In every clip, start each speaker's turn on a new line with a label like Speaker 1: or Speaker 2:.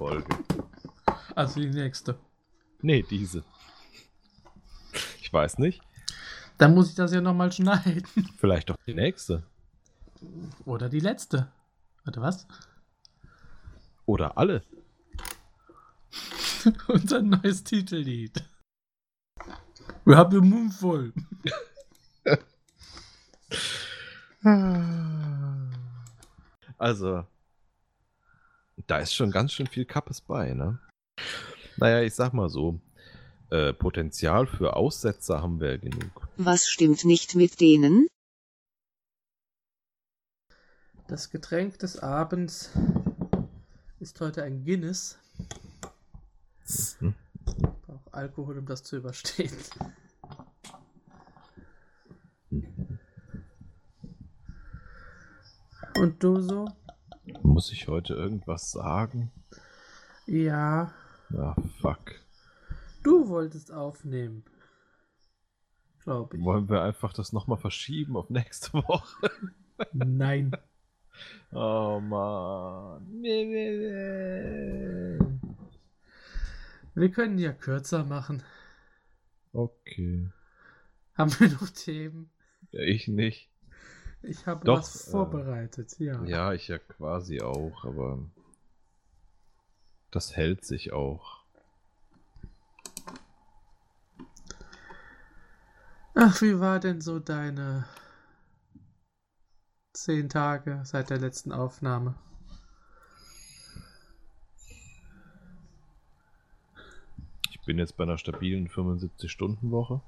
Speaker 1: Folge.
Speaker 2: Also die nächste.
Speaker 1: Nee, diese. Ich weiß nicht.
Speaker 2: Dann muss ich das ja nochmal schneiden.
Speaker 1: Vielleicht doch die nächste.
Speaker 2: Oder die letzte. Warte, was?
Speaker 1: Oder alle.
Speaker 2: Unser neues Titellied. Wir haben den Mund voll.
Speaker 1: Also, da ist schon ganz schön viel Kappes bei, ne? Naja, ich sag mal so, äh, Potenzial für Aussetzer haben wir genug.
Speaker 3: Was stimmt nicht mit denen?
Speaker 2: Das Getränk des Abends ist heute ein Guinness.
Speaker 1: Hm?
Speaker 2: Ich brauche Alkohol, um das zu überstehen. Und du so?
Speaker 1: Muss ich heute irgendwas sagen?
Speaker 2: Ja,
Speaker 1: Ja, fuck.
Speaker 2: du wolltest aufnehmen. Glaube ich.
Speaker 1: Wollen wir einfach das nochmal verschieben auf nächste Woche?
Speaker 2: Nein.
Speaker 1: Oh nee.
Speaker 2: Wir können ja kürzer machen.
Speaker 1: Okay.
Speaker 2: Haben wir noch Themen?
Speaker 1: Ja, ich nicht.
Speaker 2: Ich habe
Speaker 1: Doch,
Speaker 2: was
Speaker 1: äh,
Speaker 2: vorbereitet, ja.
Speaker 1: Ja, ich ja quasi auch, aber das hält sich auch.
Speaker 2: Ach, wie war denn so deine zehn Tage seit der letzten Aufnahme?
Speaker 1: Ich bin jetzt bei einer stabilen 75-Stunden-Woche.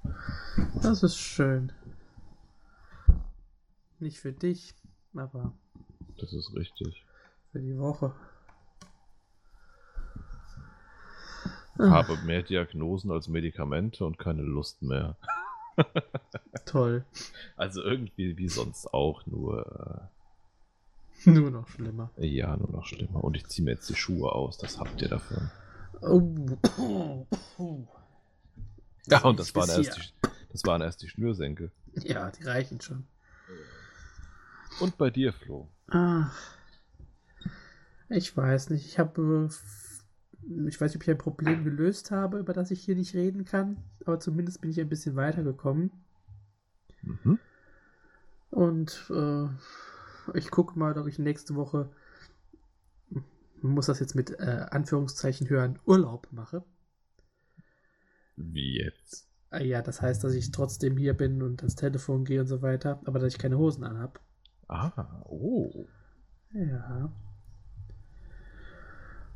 Speaker 2: Das ist schön. Nicht für dich, aber
Speaker 1: Das ist richtig.
Speaker 2: für die Woche.
Speaker 1: Habe mehr Diagnosen als Medikamente und keine Lust mehr.
Speaker 2: Toll.
Speaker 1: Also irgendwie wie sonst auch, nur
Speaker 2: Nur noch schlimmer.
Speaker 1: äh, ja, nur noch schlimmer. Und ich ziehe mir jetzt die Schuhe aus, das habt ihr davon.
Speaker 2: Oh.
Speaker 1: Ja, und das waren, erst die, das waren erst die Schnürsenkel.
Speaker 2: Ja, die reichen schon.
Speaker 1: Und bei dir, Flo?
Speaker 2: Ach, ich weiß nicht. Ich habe. Ich weiß nicht, ob ich ein Problem gelöst habe, über das ich hier nicht reden kann. Aber zumindest bin ich ein bisschen weitergekommen.
Speaker 1: Mhm.
Speaker 2: Und äh, ich gucke mal, ob ich nächste Woche. Muss das jetzt mit äh, Anführungszeichen hören, Urlaub mache.
Speaker 1: Wie jetzt?
Speaker 2: Ah ja, das heißt, dass ich trotzdem hier bin und ans Telefon gehe und so weiter, aber dass ich keine Hosen anhab.
Speaker 1: Ah, oh.
Speaker 2: Ja.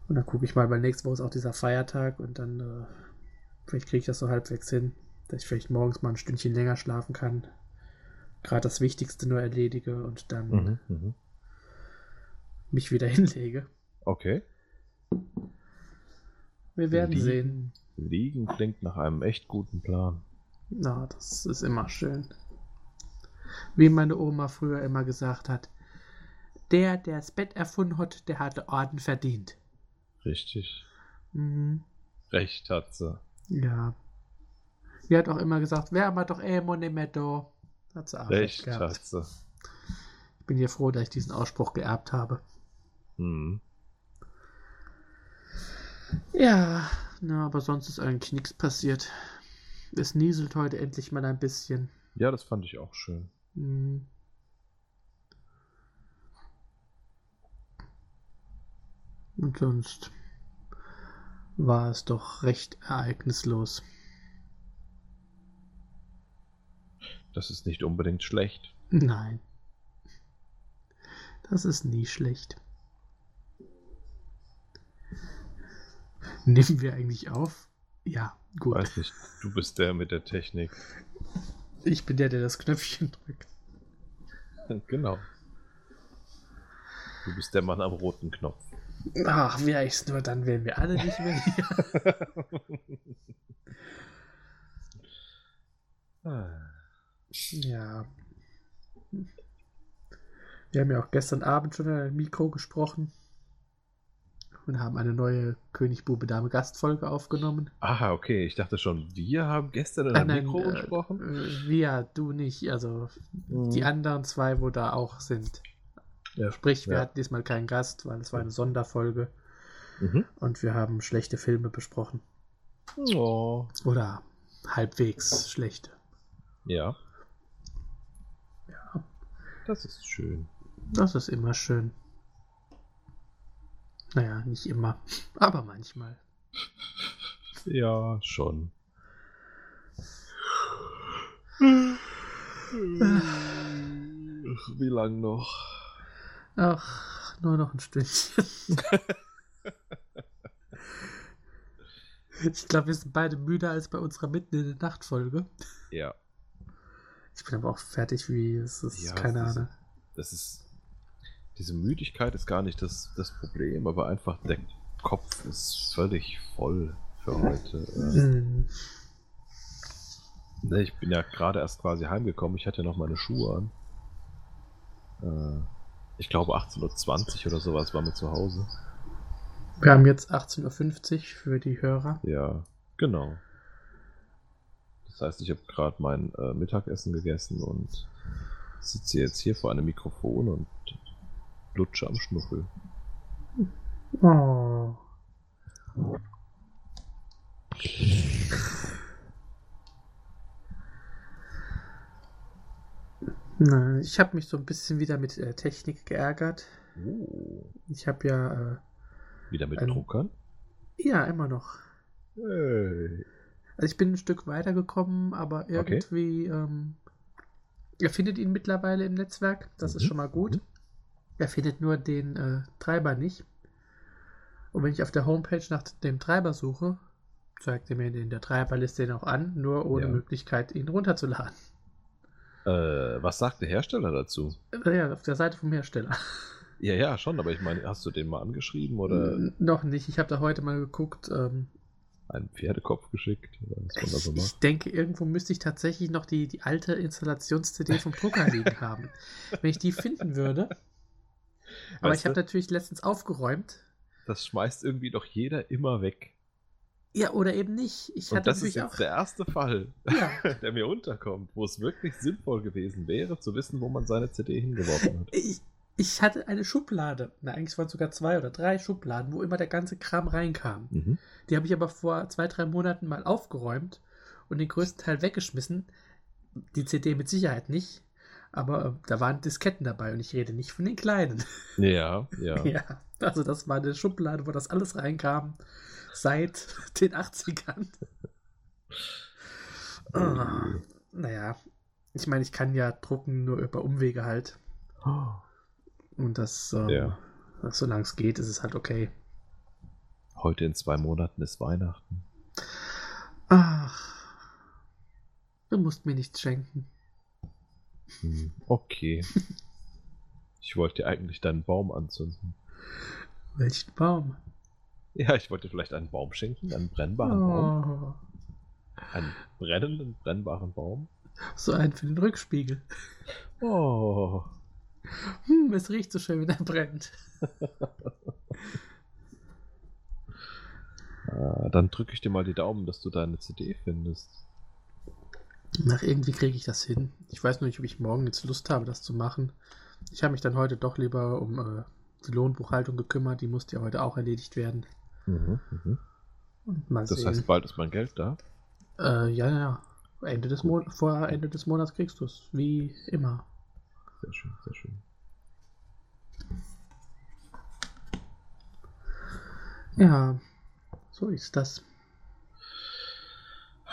Speaker 2: Und dann gucke ich mal, weil nächste Woche ist auch dieser Feiertag und dann äh, vielleicht kriege ich das so halbwegs hin, dass ich vielleicht morgens mal ein Stündchen länger schlafen kann. Gerade das Wichtigste nur erledige und dann
Speaker 1: Mhm, mhm.
Speaker 2: mich wieder hinlege.
Speaker 1: Okay.
Speaker 2: Wir werden
Speaker 1: Liegen.
Speaker 2: sehen.
Speaker 1: Liegen klingt nach einem echt guten Plan.
Speaker 2: Na, das ist immer schön. Wie meine Oma früher immer gesagt hat, der, der das Bett erfunden hat, der hatte Orden verdient.
Speaker 1: Richtig.
Speaker 2: Mhm.
Speaker 1: Recht hat sie.
Speaker 2: Ja. Die hat auch immer gesagt, wer mal doch eh da. Hat sie auch recht gehabt.
Speaker 1: hat sie.
Speaker 2: Ich bin hier froh, dass ich diesen Ausspruch geerbt habe.
Speaker 1: Mhm.
Speaker 2: Ja, na, aber sonst ist eigentlich nichts passiert. Es nieselt heute endlich mal ein bisschen.
Speaker 1: Ja, das fand ich auch schön.
Speaker 2: Hm. Und sonst war es doch recht ereignislos.
Speaker 1: Das ist nicht unbedingt schlecht.
Speaker 2: Nein. Das ist nie schlecht. Nehmen wir eigentlich auf? Ja, gut.
Speaker 1: Weiß nicht, du bist der mit der Technik.
Speaker 2: Ich bin der, der das Knöpfchen drückt.
Speaker 1: Genau. Du bist der Mann am roten Knopf.
Speaker 2: Ach, wäre ich's nur, dann wären wir alle nicht mehr hier. Ja. Wir haben ja auch gestern Abend schon in einem Mikro gesprochen und haben eine neue König Bube Dame Gastfolge aufgenommen.
Speaker 1: ah, okay. Ich dachte schon, wir haben gestern in
Speaker 2: Äh,
Speaker 1: einem Mikro
Speaker 2: äh,
Speaker 1: gesprochen.
Speaker 2: Äh, wir, du nicht, also die
Speaker 1: Mhm.
Speaker 2: anderen zwei, wo da auch sind.
Speaker 1: Ja,
Speaker 2: Sprich, wir
Speaker 1: ja.
Speaker 2: hatten diesmal keinen Gast, weil es war eine Sonderfolge.
Speaker 1: Mhm.
Speaker 2: und wir haben schlechte Filme besprochen.
Speaker 1: Oh.
Speaker 2: Oder halbwegs schlechte.
Speaker 1: Ja,
Speaker 2: Ja,
Speaker 1: das ist schön.
Speaker 2: das ist immer schön. Naja, nicht immer, aber manchmal.
Speaker 1: Ja, schon. Wie lang noch?
Speaker 2: Ach, nur noch ein Stündchen. ich glaube, wir sind beide müder als bei unserer Mitten in der Nacht-Folge.
Speaker 1: Ja.
Speaker 2: Ich bin aber auch fertig, wie es ist.
Speaker 1: Ja,
Speaker 2: keine Ahnung.
Speaker 1: Das ist. Diese Müdigkeit ist gar nicht das, das Problem, aber einfach der Kopf ist völlig voll für heute. Äh, ich bin ja gerade erst quasi heimgekommen. Ich hatte noch meine Schuhe an. Äh, ich glaube 18.20 Uhr oder sowas war mir zu Hause.
Speaker 2: Wir haben jetzt 18.50 Uhr für die Hörer.
Speaker 1: Ja, genau. Das heißt, ich habe gerade mein äh, Mittagessen gegessen und sitze jetzt hier vor einem Mikrofon und lutsche am Schnuffel.
Speaker 2: Oh. Na, ich habe mich so ein bisschen wieder mit äh, Technik geärgert.
Speaker 1: Oh.
Speaker 2: Ich habe ja, äh,
Speaker 1: Wieder mit
Speaker 2: Ein-
Speaker 1: Druckern?
Speaker 2: ja, immer noch.
Speaker 1: Hey.
Speaker 2: Also ich bin ein Stück weitergekommen, aber irgendwie, ähm, er findet ihn mittlerweile im Netzwerk. Das ist
Speaker 1: Mhm,
Speaker 2: schon mal gut.
Speaker 1: mhm.
Speaker 2: Er findet nur den äh, Treiber nicht. Und wenn ich auf der Homepage nach dem Treiber suche, zeigt er mir in der Treiberliste den auch an, nur ohne
Speaker 1: Ja.
Speaker 2: Möglichkeit, ihn runterzuladen.
Speaker 1: Äh, was sagt der Hersteller dazu?
Speaker 2: Äh, Ja, auf der Seite vom Hersteller.
Speaker 1: Ja, ja, schon, aber ich meine, hast du den mal angeschrieben oder
Speaker 2: N- Noch nicht. Ich habe da heute mal geguckt. Ähm,
Speaker 1: einen Pferdekopf geschickt? So
Speaker 2: ich, ich denke, irgendwo müsste ich tatsächlich noch die, die alte Installations-CD vom Drucker liegen haben. Wenn ich die finden würde. Aber
Speaker 1: Weißt
Speaker 2: ich habe natürlich letztens aufgeräumt.
Speaker 1: Das schmeißt irgendwie doch jeder immer weg.
Speaker 2: Ja, oder eben nicht. Ich
Speaker 1: Und
Speaker 2: hatte
Speaker 1: das ist jetzt
Speaker 2: auch.
Speaker 1: der erste Fall,
Speaker 2: Ja,
Speaker 1: der mir unterkommt, wo es wirklich sinnvoll gewesen wäre, zu wissen, wo man seine CD hingeworfen hat.
Speaker 2: ich, ich hatte eine Schublade. Na, eigentlich waren es sogar zwei oder drei Schubladen, wo immer der ganze Kram reinkam.
Speaker 1: Mhm.
Speaker 2: Die habe ich aber vor zwei, drei Monaten mal aufgeräumt und den größten Teil weggeschmissen. Die CD mit Sicherheit nicht. Aber äh, da waren Disketten dabei und ich rede nicht von den kleinen.
Speaker 1: Ja, ja.
Speaker 2: Ja, also das war eine Schublade, wo das alles reinkam. Seit den 80ern. Ah, naja, ich meine, ich kann ja drucken nur über Umwege halt. Und das, ähm,
Speaker 1: Ja.
Speaker 2: das solange es geht, ist es halt okay.
Speaker 1: Heute in zwei Monaten ist Weihnachten.
Speaker 2: Ach, du musst mir nichts schenken.
Speaker 1: Hm, Okay. Ich wollte dir eigentlich deinen Baum anzünden.
Speaker 2: Welchen Baum?
Speaker 1: Ja, ich wollte dir vielleicht einen Baum schenken, einen brennbaren Baum.
Speaker 2: Oh,
Speaker 1: Einen brennenden, brennbaren Baum.
Speaker 2: so einen für den Rückspiegel.
Speaker 1: Oh.
Speaker 2: Hm, es riecht so schön, wenn er brennt.
Speaker 1: Ah, dann drücke ich dir mal die Daumen, dass du deine CD findest.
Speaker 2: Nach irgendwie kriege ich das hin. Ich weiß nur nicht, ob ich morgen jetzt Lust habe, das zu machen. Ich habe mich dann heute doch lieber um äh, die Lohnbuchhaltung gekümmert. Die musste ja heute auch erledigt werden.
Speaker 1: Mhm, mhm. Das
Speaker 2: sehen.
Speaker 1: heißt, bald ist mein Geld da.
Speaker 2: äh, ja, ja. Ende des Mon vor Ende des Monats kriegst du es. Wie immer.
Speaker 1: Sehr schön, sehr schön.
Speaker 2: Ja, so ist das.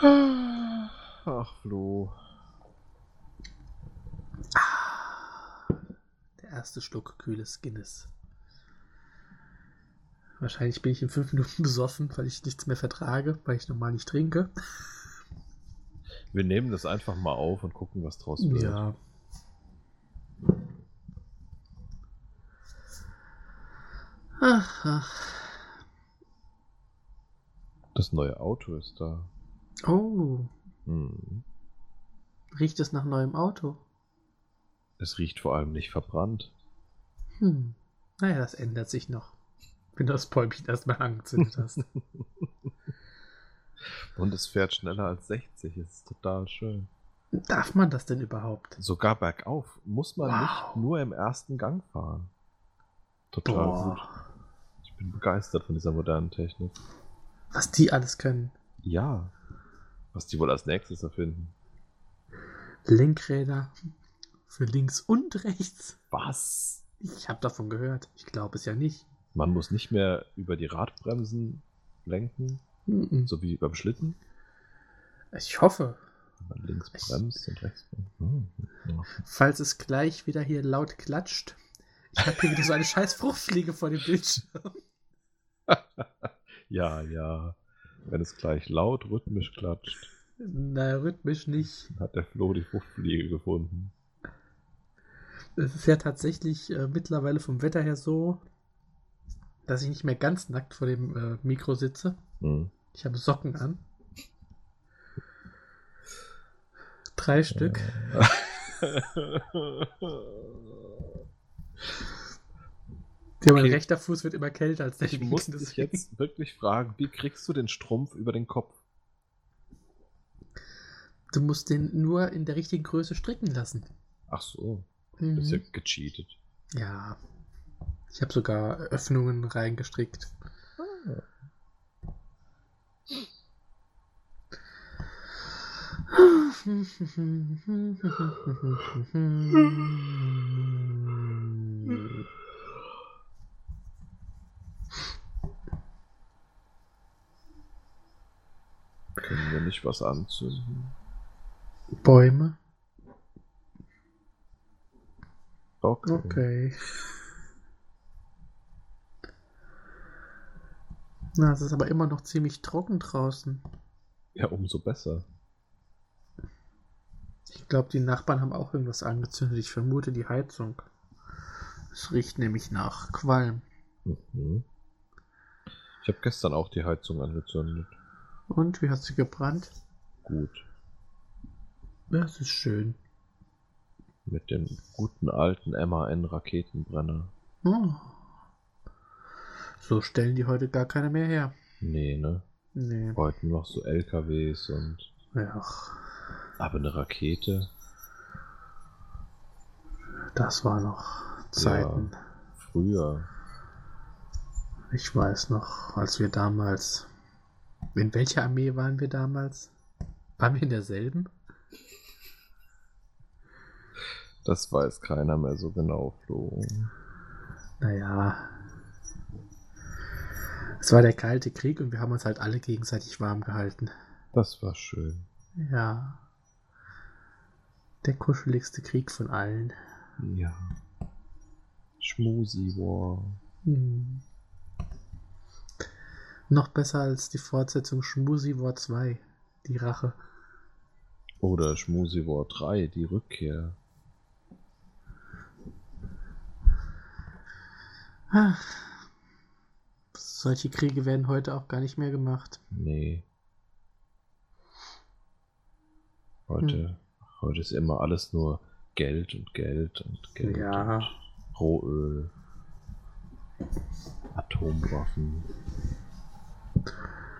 Speaker 1: Ach, Flo.
Speaker 2: Der erste Schluck kühles Guinness. Wahrscheinlich bin ich in fünf Minuten besoffen, weil ich nichts mehr vertrage, weil ich normal nicht trinke.
Speaker 1: Wir nehmen das einfach mal auf und gucken, was draus wird.
Speaker 2: Ja. Ach, ach.
Speaker 1: Das neue Auto ist da.
Speaker 2: Oh,
Speaker 1: Hm.
Speaker 2: riecht es nach neuem Auto?
Speaker 1: Es riecht vor allem nicht verbrannt.
Speaker 2: Hm. Naja, das ändert sich noch. Wenn du das Päumchen erstmal angezündet hast.
Speaker 1: Und es fährt schneller als 60. Es ist total schön.
Speaker 2: Darf man das denn überhaupt?
Speaker 1: Sogar bergauf muss man
Speaker 2: Wow.
Speaker 1: nicht nur im ersten Gang fahren. Total gut.
Speaker 2: Boah.
Speaker 1: Ich Ich bin begeistert von dieser modernen Technik.
Speaker 2: Was die alles können.
Speaker 1: Ja. Was die wohl als nächstes erfinden.
Speaker 2: Lenkräder für links und rechts.
Speaker 1: Was?
Speaker 2: Ich habe davon gehört. Ich glaube es ja nicht.
Speaker 1: Man muss nicht mehr über die Radbremsen lenken,
Speaker 2: Mhm.
Speaker 1: so wie beim Schlitten.
Speaker 2: Ich hoffe.
Speaker 1: Wenn man links
Speaker 2: Ich-
Speaker 1: bremst und rechts bremst. Hm, ja.
Speaker 2: Falls es gleich wieder hier laut klatscht. Ich habe hier wieder so eine scheiß Fruchtfliege vor dem Bildschirm.
Speaker 1: ja, ja. Wenn es gleich laut rhythmisch klatscht,
Speaker 2: Na, rhythmisch nicht.
Speaker 1: hat der Flo die Fruchtfliege gefunden.
Speaker 2: Es ist ja tatsächlich äh, mittlerweile vom Wetter her so, dass ich nicht mehr ganz nackt vor dem äh, Mikro sitze.
Speaker 1: Hm.
Speaker 2: Ich habe Socken an. Drei Stück. Ja, mein
Speaker 1: Okay.
Speaker 2: rechter Fuß wird immer kälter als der
Speaker 1: Ich muss dich jetzt wirklich fragen, wie kriegst du den Strumpf über den Kopf?
Speaker 2: Du musst den nur in der richtigen Größe stricken lassen.
Speaker 1: Ach so,
Speaker 2: Mhm.
Speaker 1: das ist ja gecheatet.
Speaker 2: Ja. Ich habe sogar Öffnungen reingestrickt.
Speaker 1: Können wir nicht was anzünden?
Speaker 2: Bäume.
Speaker 1: Okay.
Speaker 2: Okay. Na, es ist aber immer noch ziemlich trocken draußen.
Speaker 1: Ja, umso besser.
Speaker 2: Ich glaube, die Nachbarn haben auch irgendwas angezündet. Ich vermute die Heizung. Es riecht nämlich nach Qualm.
Speaker 1: Mhm. Ich habe gestern auch die Heizung angezündet.
Speaker 2: Und wie hat sie gebrannt?
Speaker 1: Gut.
Speaker 2: Das ist schön.
Speaker 1: Mit dem guten alten MAN-Raketenbrenner.
Speaker 2: Oh. So stellen die heute gar keine mehr her.
Speaker 1: Nee, ne?
Speaker 2: Nee.
Speaker 1: Heute noch so LKWs und.
Speaker 2: Ja,
Speaker 1: Aber eine Rakete?
Speaker 2: das war noch Zeiten.
Speaker 1: Früher.
Speaker 2: Ich weiß noch, als wir damals. In welcher Armee waren wir damals? Waren wir in derselben?
Speaker 1: Das weiß keiner mehr so genau, Flo.
Speaker 2: Naja. Es war der Kalte Krieg und wir haben uns halt alle gegenseitig warm gehalten.
Speaker 1: Das war schön.
Speaker 2: Ja. Der kuscheligste Krieg von allen.
Speaker 1: Ja. Schmusi War.
Speaker 2: Hm. Noch besser als die Fortsetzung Schmusi War 2. Die Rache.
Speaker 1: Oder Schmusi War 3, die Rückkehr.
Speaker 2: Ah. Solche Kriege werden heute auch gar nicht mehr gemacht.
Speaker 1: Nee. Heute, heute ist immer alles nur Geld und Geld und Geld.
Speaker 2: Ja.
Speaker 1: Und Rohöl. Atomwaffen.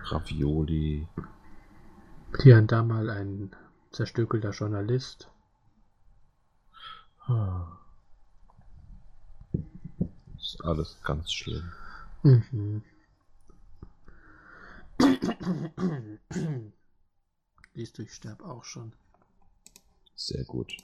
Speaker 1: Ravioli.
Speaker 2: Hier und da mal ein zerstückelter Journalist.
Speaker 1: Ah. Ist alles ganz schlimm.
Speaker 2: Mhm. Siehst du, ich sterb auch schon.
Speaker 1: Sehr gut.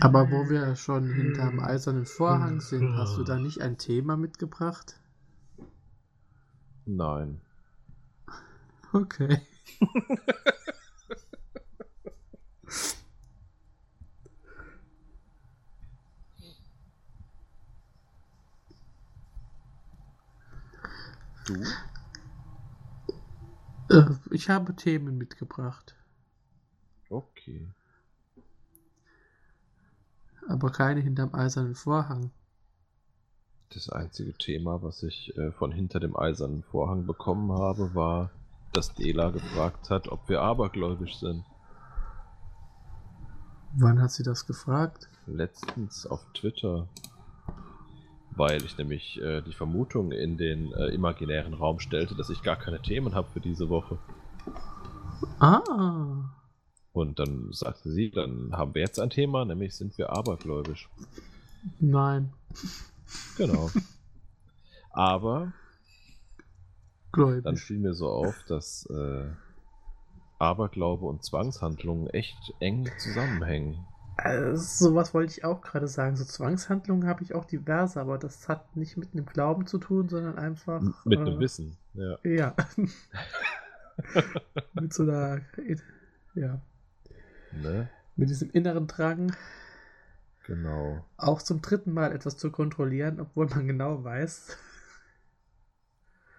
Speaker 2: Aber wo wir schon hinterm eisernen Vorhang sind, hast du da nicht ein Thema mitgebracht?
Speaker 1: Nein.
Speaker 2: Okay.
Speaker 1: Du?
Speaker 2: Äh, ich habe Themen mitgebracht,
Speaker 1: Okay.
Speaker 2: Aber keine hinterm eisernen Vorhang.
Speaker 1: Das einzige Thema, was ich äh, von hinter dem eisernen Vorhang bekommen habe, war, dass Dela gefragt hat, ob wir abergläubisch sind.
Speaker 2: Wann hat sie das gefragt?
Speaker 1: Letztens auf Twitter. Weil ich nämlich äh, die Vermutung in den äh, imaginären Raum stellte, dass ich gar keine Themen habe für diese Woche.
Speaker 2: Ah.
Speaker 1: Und dann sagte sie, dann haben wir jetzt ein Thema, nämlich sind wir abergläubisch.
Speaker 2: Nein.
Speaker 1: Genau. Aber
Speaker 2: Gläubig.
Speaker 1: dann fiel mir so auf, dass äh, Aberglaube und Zwangshandlungen echt eng zusammenhängen.
Speaker 2: Also, sowas wollte ich auch gerade sagen. So Zwangshandlungen habe ich auch diverse, aber das hat nicht mit einem Glauben zu tun, sondern einfach.
Speaker 1: M- Mit einem
Speaker 2: äh,
Speaker 1: Wissen, ja.
Speaker 2: Ja. mit so einer. Ja.
Speaker 1: Ne?
Speaker 2: Mit diesem inneren Drang,
Speaker 1: Genau.
Speaker 2: auch zum dritten Mal etwas zu kontrollieren, obwohl man genau weiß,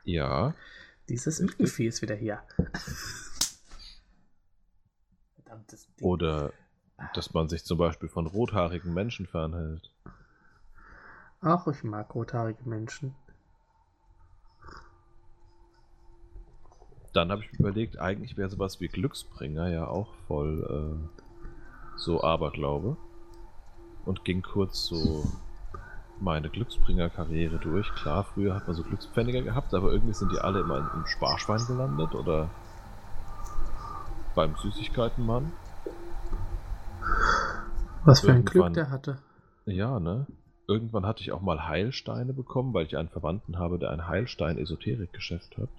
Speaker 1: Ja,
Speaker 2: dieses
Speaker 1: Richtig.
Speaker 2: Mückenvieh ist wieder hier. Verdammtes Ding.
Speaker 1: oder dass man sich zum Beispiel von rothaarigen Menschen fernhält.
Speaker 2: Auch ich mag rothaarige Menschen.
Speaker 1: Dann habe ich mir überlegt, eigentlich wäre sowas wie Glücksbringer ja auch voll äh, so Aberglaube. Und ging kurz so meine Glücksbringer-Karriere durch. Klar, früher hat man so Glückspfennige gehabt, aber irgendwie sind die alle immer im Sparschwein gelandet oder beim Süßigkeitenmann.
Speaker 2: Was für ein Glück der hatte.
Speaker 1: Ja, ne? Irgendwann hatte ich auch mal Heilsteine bekommen, weil ich einen Verwandten habe, der ein Heilstein-Esoterik-Geschäft hat.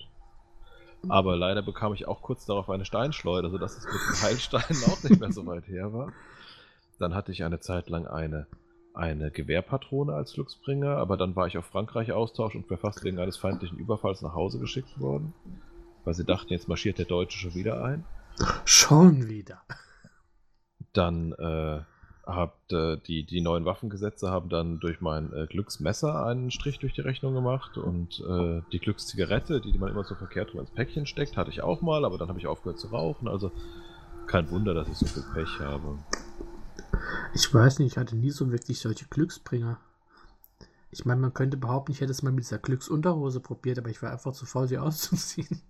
Speaker 1: Aber leider bekam ich auch kurz darauf eine Steinschleuder, sodass es mit den Heilsteinen auch nicht mehr so weit her war. Dann hatte ich eine Zeit lang eine, eine Gewehrpatrone als Glücksbringer, aber dann war ich auf Frankreich-Austausch und wäre fast wegen eines feindlichen Überfalls nach Hause geschickt worden. Weil sie dachten, jetzt marschiert der Deutsche schon wieder ein.
Speaker 2: Schon wieder.
Speaker 1: Dann äh, habt äh, die, die neuen Waffengesetze haben dann durch mein äh, Glücksmesser einen Strich durch die Rechnung gemacht und äh, die Glückszigarette, die, die man immer so verkehrt rum ins Päckchen steckt, hatte ich auch mal, aber dann habe ich aufgehört zu rauchen. Also kein Wunder, dass ich so viel Pech habe.
Speaker 2: Ich weiß nicht, ich hatte nie so wirklich solche Glücksbringer. Ich meine, man könnte behaupten, ich hätte es mal mit dieser Glücksunterhose probiert, aber ich war einfach zu faul, sie auszuziehen.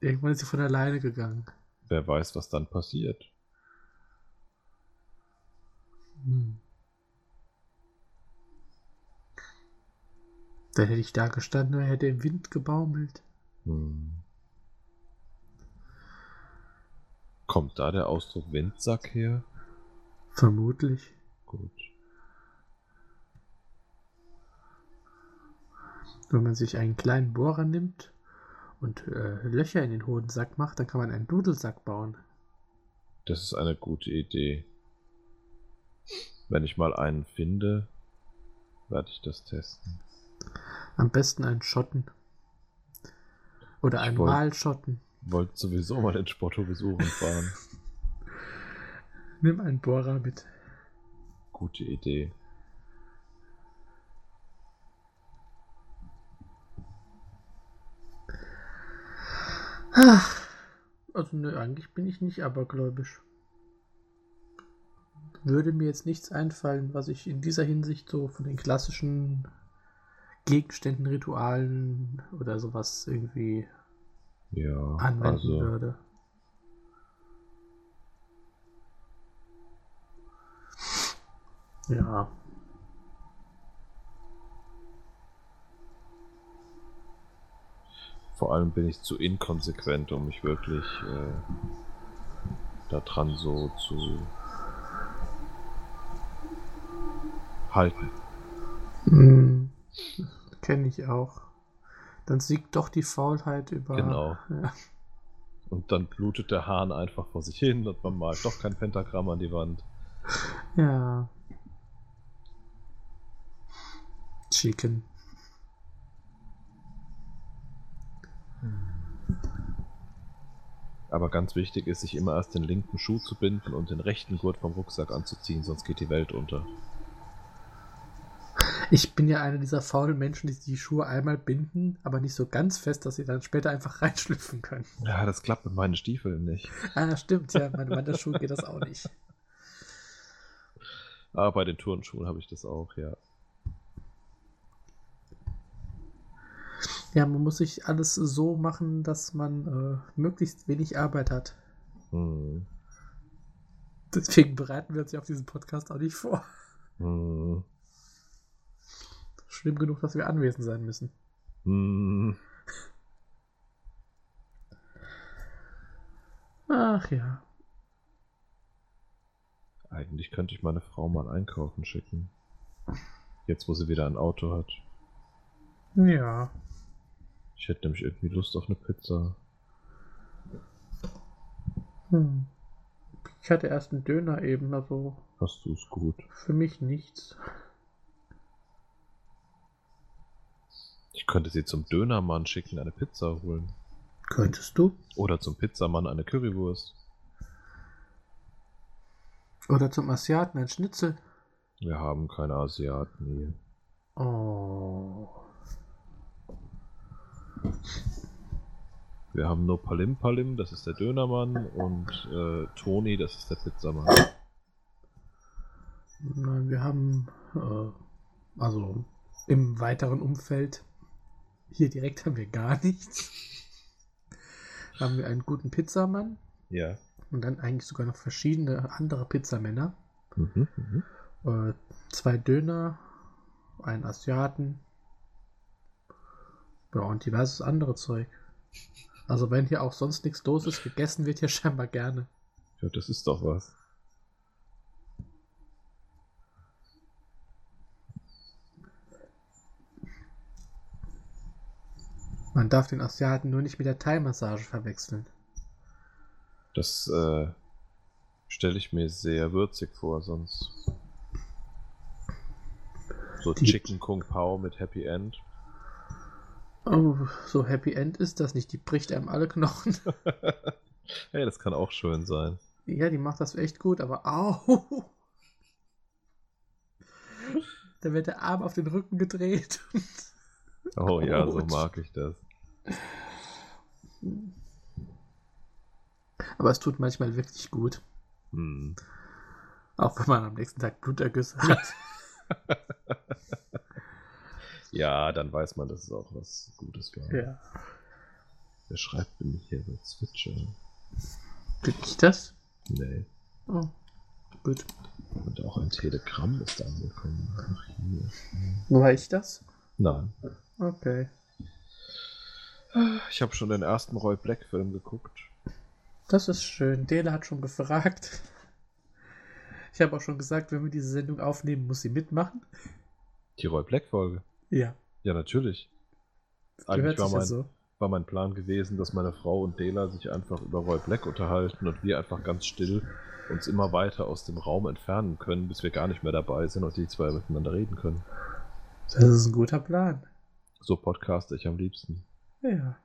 Speaker 2: Irgendwann ist sie von alleine gegangen.
Speaker 1: Wer weiß, was dann passiert.
Speaker 2: Hm. Dann hätte ich da gestanden und hätte im Wind gebaumelt.
Speaker 1: Hm. Kommt da der Ausdruck Windsack her?
Speaker 2: Vermutlich.
Speaker 1: Gut.
Speaker 2: Wenn man sich einen kleinen Bohrer nimmt und äh, Löcher in den Hodensack macht, dann kann man einen Dudelsack bauen.
Speaker 1: Das ist eine gute Idee. Wenn ich mal einen finde, werde ich das testen.
Speaker 2: Am besten einen Schotten. Oder einen
Speaker 1: wollt-
Speaker 2: Malschotten.
Speaker 1: Wollte sowieso mal den Spotto besuchen fahren.
Speaker 2: Nimm einen Bohrer mit.
Speaker 1: Gute Idee.
Speaker 2: Ach, also nö, eigentlich bin ich nicht abergläubisch. Würde mir jetzt nichts einfallen, was ich in dieser Hinsicht so von den klassischen Gegenständen, Ritualen oder sowas irgendwie
Speaker 1: Ja,
Speaker 2: anwenden
Speaker 1: also
Speaker 2: würde. Ja.
Speaker 1: vor allem bin ich zu inkonsequent, um mich wirklich äh, daran so zu halten.
Speaker 2: Hm, Kenne ich auch. Dann siegt doch die Faulheit über.
Speaker 1: Genau.
Speaker 2: Ja.
Speaker 1: Und dann blutet der Hahn einfach vor sich hin und man malt doch kein Pentagramm an die Wand.
Speaker 2: ja. Chicken.
Speaker 1: Aber ganz wichtig ist, sich immer erst den linken Schuh zu binden und den rechten Gurt vom Rucksack anzuziehen, sonst geht die Welt unter.
Speaker 2: Ich bin ja einer dieser faulen Menschen, die die Schuhe einmal binden, aber nicht so ganz fest, dass sie dann später einfach reinschlüpfen können.
Speaker 1: Ja, das klappt mit meinen Stiefeln nicht.
Speaker 2: Ah, stimmt, ja, meine Wanderschuhe geht das auch nicht.
Speaker 1: Aber bei den Turnschuhen habe ich das auch, ja.
Speaker 2: Ja, man muss sich alles so machen, dass man äh, möglichst wenig Arbeit hat.
Speaker 1: Hm.
Speaker 2: Deswegen bereiten wir uns ja auf diesen Podcast auch nicht vor.
Speaker 1: Hm.
Speaker 2: Schlimm genug, dass wir anwesend sein müssen.
Speaker 1: Hm.
Speaker 2: Ach ja.
Speaker 1: Eigentlich könnte ich meine Frau mal einkaufen schicken. Jetzt, wo sie wieder ein Auto hat.
Speaker 2: Ja.
Speaker 1: Ich hätte nämlich irgendwie Lust auf eine Pizza.
Speaker 2: Hm. Ich hatte erst einen Döner eben, also
Speaker 1: Hast du es gut?
Speaker 2: für mich nichts.
Speaker 1: Ich könnte sie zum Dönermann schicken, eine Pizza holen.
Speaker 2: Könntest du?
Speaker 1: Oder zum Pizzamann eine Currywurst.
Speaker 2: Oder zum Asiaten ein Schnitzel.
Speaker 1: Wir haben keine Asiaten hier.
Speaker 2: Oh.
Speaker 1: Wir haben nur Palim Palim, das ist der Dönermann, und äh, Toni, das ist der Pizzamann.
Speaker 2: Nein, wir haben, äh, also im weiteren Umfeld, hier direkt haben wir gar nichts. haben wir einen guten Pizzamann
Speaker 1: Ja.
Speaker 2: und dann eigentlich sogar noch verschiedene andere Pizzamänner.
Speaker 1: Mhm, mhm.
Speaker 2: Äh, zwei Döner, einen Asiaten. Ja, und diverses andere Zeug. Also wenn hier auch sonst nichts los ist, gegessen wird hier scheinbar gerne.
Speaker 1: Ja, das ist doch was.
Speaker 2: Man darf den Asiaten nur nicht mit der Thai-Massage verwechseln.
Speaker 1: Das äh, stelle ich mir sehr würzig vor, sonst. So
Speaker 2: Die-
Speaker 1: Chicken Kung Pao mit Happy End.
Speaker 2: Oh, so Happy End ist das nicht. Die bricht einem alle Knochen.
Speaker 1: hey, das kann auch schön sein.
Speaker 2: ja, die macht das echt gut, aber au! Da wird der Arm auf den Rücken gedreht.
Speaker 1: Oh ja, so mag ich das.
Speaker 2: Aber es tut manchmal wirklich gut.
Speaker 1: Hm.
Speaker 2: Auch wenn man am nächsten Tag Blutergüsse hat.
Speaker 1: Ja, dann weiß man, dass es auch was Gutes war.
Speaker 2: ja.
Speaker 1: Wer schreibt denn mich hier so Zwitscher?
Speaker 2: Bin ich das?
Speaker 1: Nee.
Speaker 2: Oh, gut.
Speaker 1: Und auch ein Telegramm ist angekommen. Ach, hier.
Speaker 2: War ich das?
Speaker 1: Nein.
Speaker 2: Okay.
Speaker 1: Ich habe schon den ersten Roy Black Film geguckt.
Speaker 2: Das ist schön. Dele hat schon gefragt. Ich habe auch schon gesagt, wenn wir diese Sendung aufnehmen, muss sie mitmachen.
Speaker 1: Die Roy Black Folge.
Speaker 2: Ja,
Speaker 1: Ja, natürlich.
Speaker 2: das
Speaker 1: Eigentlich war
Speaker 2: sich ja
Speaker 1: mein,
Speaker 2: so.
Speaker 1: war mein Plan gewesen, dass meine Frau und Dela sich einfach über Roy Black unterhalten und wir einfach ganz still uns immer weiter aus dem Raum entfernen können, bis wir gar nicht mehr dabei sind und die zwei miteinander reden können.
Speaker 2: Das ist ein guter Plan.
Speaker 1: So podcaste ich am liebsten.
Speaker 2: Ja.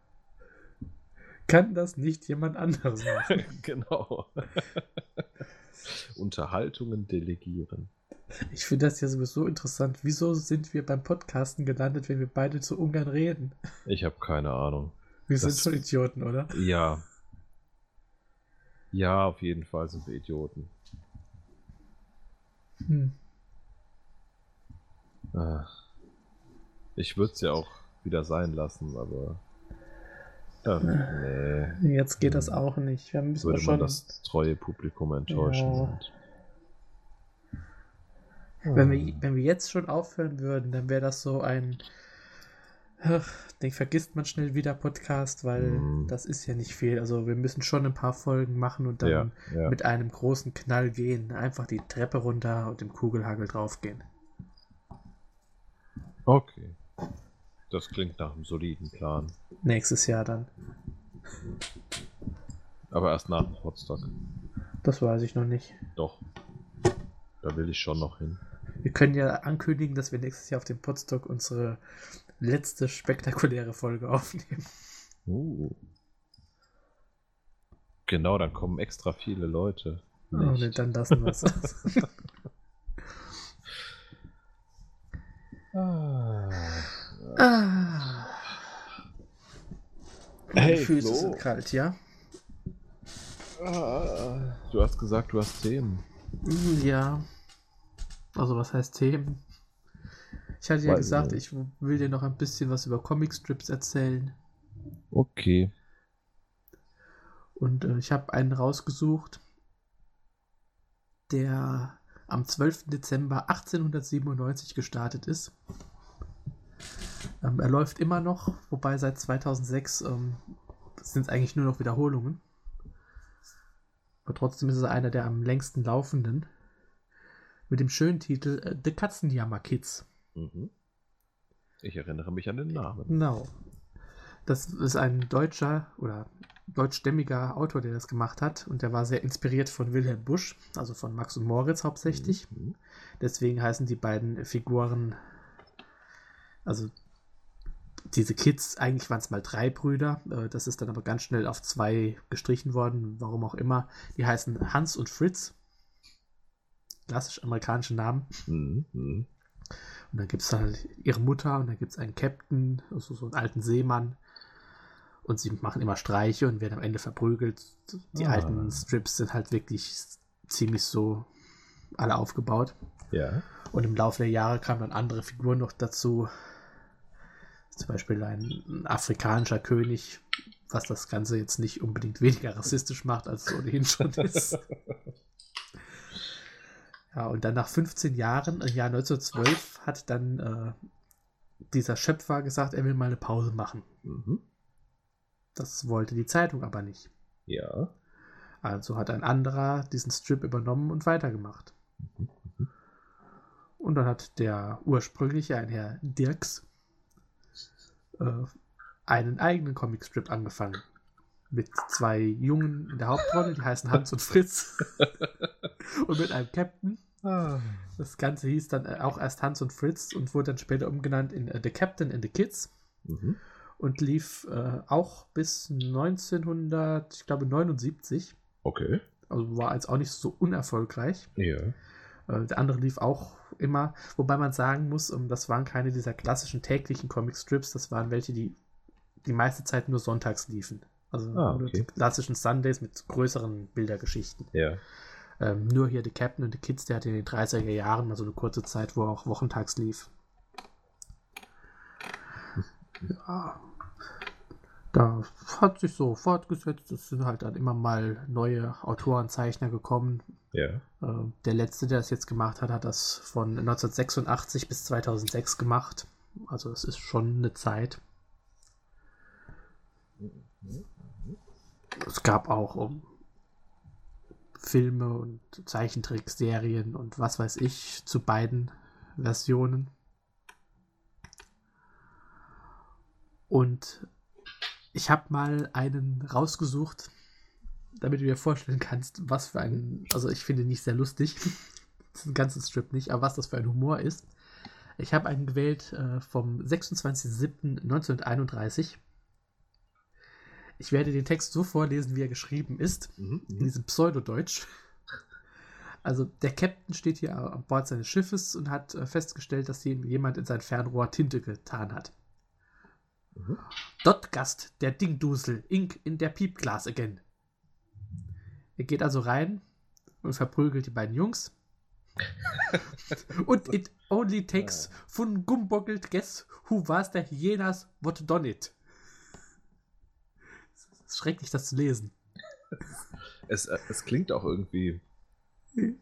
Speaker 2: Kann das nicht jemand anderes machen?
Speaker 1: genau. Unterhaltungen delegieren.
Speaker 2: Ich finde das ja sowieso interessant. Wieso sind wir beim Podcasten gelandet, wenn wir beide zu Ungarn reden?
Speaker 1: Ich habe keine Ahnung.
Speaker 2: Wir sind
Speaker 1: Das-
Speaker 2: schon Idioten, oder?
Speaker 1: Ja. Ja, auf jeden Fall sind wir Idioten.
Speaker 2: Hm.
Speaker 1: Ich würde es ja auch wieder sein lassen, aber. Ja, nee.
Speaker 2: Jetzt geht das auch nicht. Wir müssen
Speaker 1: Würde
Speaker 2: schon.
Speaker 1: man das treue Publikum enttäuschen.
Speaker 2: Ja.
Speaker 1: Und...
Speaker 2: Wenn wir, wenn wir jetzt schon aufhören würden, dann wäre das so ein. Ach, den vergisst man schnell wieder Podcast, weil
Speaker 1: Mhm.
Speaker 2: das ist ja nicht viel. Also wir müssen schon ein paar Folgen machen und dann
Speaker 1: Ja, ja.
Speaker 2: mit einem großen Knall gehen. Einfach die Treppe runter und im Kugelhagel draufgehen.
Speaker 1: Okay. Das klingt nach einem soliden Plan.
Speaker 2: Nächstes Jahr dann.
Speaker 1: Aber erst nach dem Hotstock.
Speaker 2: Das weiß ich noch nicht.
Speaker 1: Doch. Da will ich schon noch hin.
Speaker 2: Wir können ja ankündigen, dass wir nächstes Jahr auf dem Podstock unsere letzte spektakuläre Folge aufnehmen.
Speaker 1: Uh. Genau, dann kommen extra viele Leute.
Speaker 2: Oh, ne,
Speaker 1: Nicht.
Speaker 2: dann lassen wir es. ah.
Speaker 1: Hey,
Speaker 2: Meine Füße
Speaker 1: Flo.
Speaker 2: sind kalt, ja?
Speaker 1: Ah. Du hast gesagt, du hast Themen.
Speaker 2: Mm, Ja. Also was heißt Themen? Ich hatte ja
Speaker 1: Weiß ich
Speaker 2: gesagt,
Speaker 1: nicht.
Speaker 2: ich will dir noch ein bisschen was über Comicstrips erzählen.
Speaker 1: Okay.
Speaker 2: Und äh, ich habe einen rausgesucht, der am 12. Dezember 1897 gestartet ist. Ähm, er läuft immer noch, wobei seit 2006 ähm, sind es eigentlich nur noch Wiederholungen. Aber trotzdem ist es einer der am längsten laufenden. Mit dem schönen Titel äh, The Katzenjammer Kids.
Speaker 1: Mhm. Ich erinnere mich an den Namen.
Speaker 2: Genau. Das ist ein deutscher oder deutschstämmiger Autor, der das gemacht hat. Und der war sehr inspiriert von Wilhelm Busch, also von Max und Moritz hauptsächlich.
Speaker 1: Mhm.
Speaker 2: Deswegen heißen die beiden Figuren, also diese Kids, eigentlich waren es mal drei Brüder. äh, Das ist dann aber ganz schnell auf zwei gestrichen worden, warum auch immer. Die heißen Hans und Fritz. Klassisch amerikanische Namen.
Speaker 1: Mhm. Mhm.
Speaker 2: Und dann gibt es halt ihre Mutter und dann gibt es einen Captain, also so einen alten Seemann. Und sie machen immer Streiche und werden am Ende verprügelt. Die
Speaker 1: Ah.
Speaker 2: alten Strips sind halt wirklich ziemlich so alle aufgebaut.
Speaker 1: Ja.
Speaker 2: Und im Laufe der Jahre kamen dann andere Figuren noch dazu. Zum Beispiel ein, afrikanischer König, was das Ganze jetzt nicht unbedingt weniger rassistisch macht, als es ohnehin schon ist. Ja, und dann nach 15 Jahren, im Jahr 1912, hat dann äh, dieser Schöpfer gesagt, er will mal eine Pause machen.
Speaker 1: Mhm.
Speaker 2: Das wollte die Zeitung aber nicht.
Speaker 1: Ja.
Speaker 2: Also hat ein anderer diesen Strip übernommen und weitergemacht. Und dann hat der ursprüngliche, ein Herr Dirks, äh, einen eigenen Comicstrip angefangen. Mit zwei Jungen in der Hauptrolle, die heißen Hans und Fritz. und mit einem Captain. Das Ganze hieß dann äh, auch erst Hans und Fritz und wurde dann später umgenannt in äh, The Captain and the Kids
Speaker 1: Mhm.
Speaker 2: und lief äh, auch bis 1900, ich glaube 79.
Speaker 1: Okay.
Speaker 2: Also war jetzt auch nicht so unerfolgreich.
Speaker 1: Ja.
Speaker 2: Äh, der andere lief auch immer, wobei man sagen muss, ähm, das waren keine dieser klassischen täglichen Comicstrips, das waren welche, die die meiste Zeit nur sonntags liefen. Also
Speaker 1: Ah,
Speaker 2: nur
Speaker 1: okay.
Speaker 2: die klassischen Sundays mit größeren Bildergeschichten.
Speaker 1: Ja.
Speaker 2: Ähm, nur hier The Captain und the Kids, der hatte in den 30er Jahren mal so eine kurze Zeit, wo er auch wochentags lief. Ja. Da hat sich so fortgesetzt. Es sind halt dann immer mal neue Autoren, Zeichner gekommen.
Speaker 1: Ja.
Speaker 2: Äh, der letzte, der das jetzt gemacht hat, hat das von 1986 bis 2006 gemacht. Also es ist schon eine Zeit. Es gab auch um, Filme und Zeichentrickserien und was weiß ich zu beiden Versionen. Und ich habe mal einen rausgesucht, damit du dir vorstellen kannst, was für ein, also ich finde nicht sehr lustig, ein ganzes Strip nicht, aber was das für ein Humor ist. Ich habe einen gewählt äh, vom 26.07.1931. Ich werde den Text so vorlesen, wie er geschrieben ist,
Speaker 1: Mhm.
Speaker 2: in diesem Pseudodeutsch. Also der Captain steht hier an Bord seines Schiffes und hat äh, festgestellt, dass ihm jemand in sein Fernrohr Tinte getan hat.
Speaker 1: Mhm.
Speaker 2: Dort Gast, der Dingdusel, Ink in der Piepglas again. Er geht also rein und verprügelt die beiden Jungs. und it only takes von gumboggelt guess who was der Hyenas what done it. Es ist schrecklich, das zu lesen.
Speaker 1: Es, äh, es klingt auch irgendwie.
Speaker 2: Sie,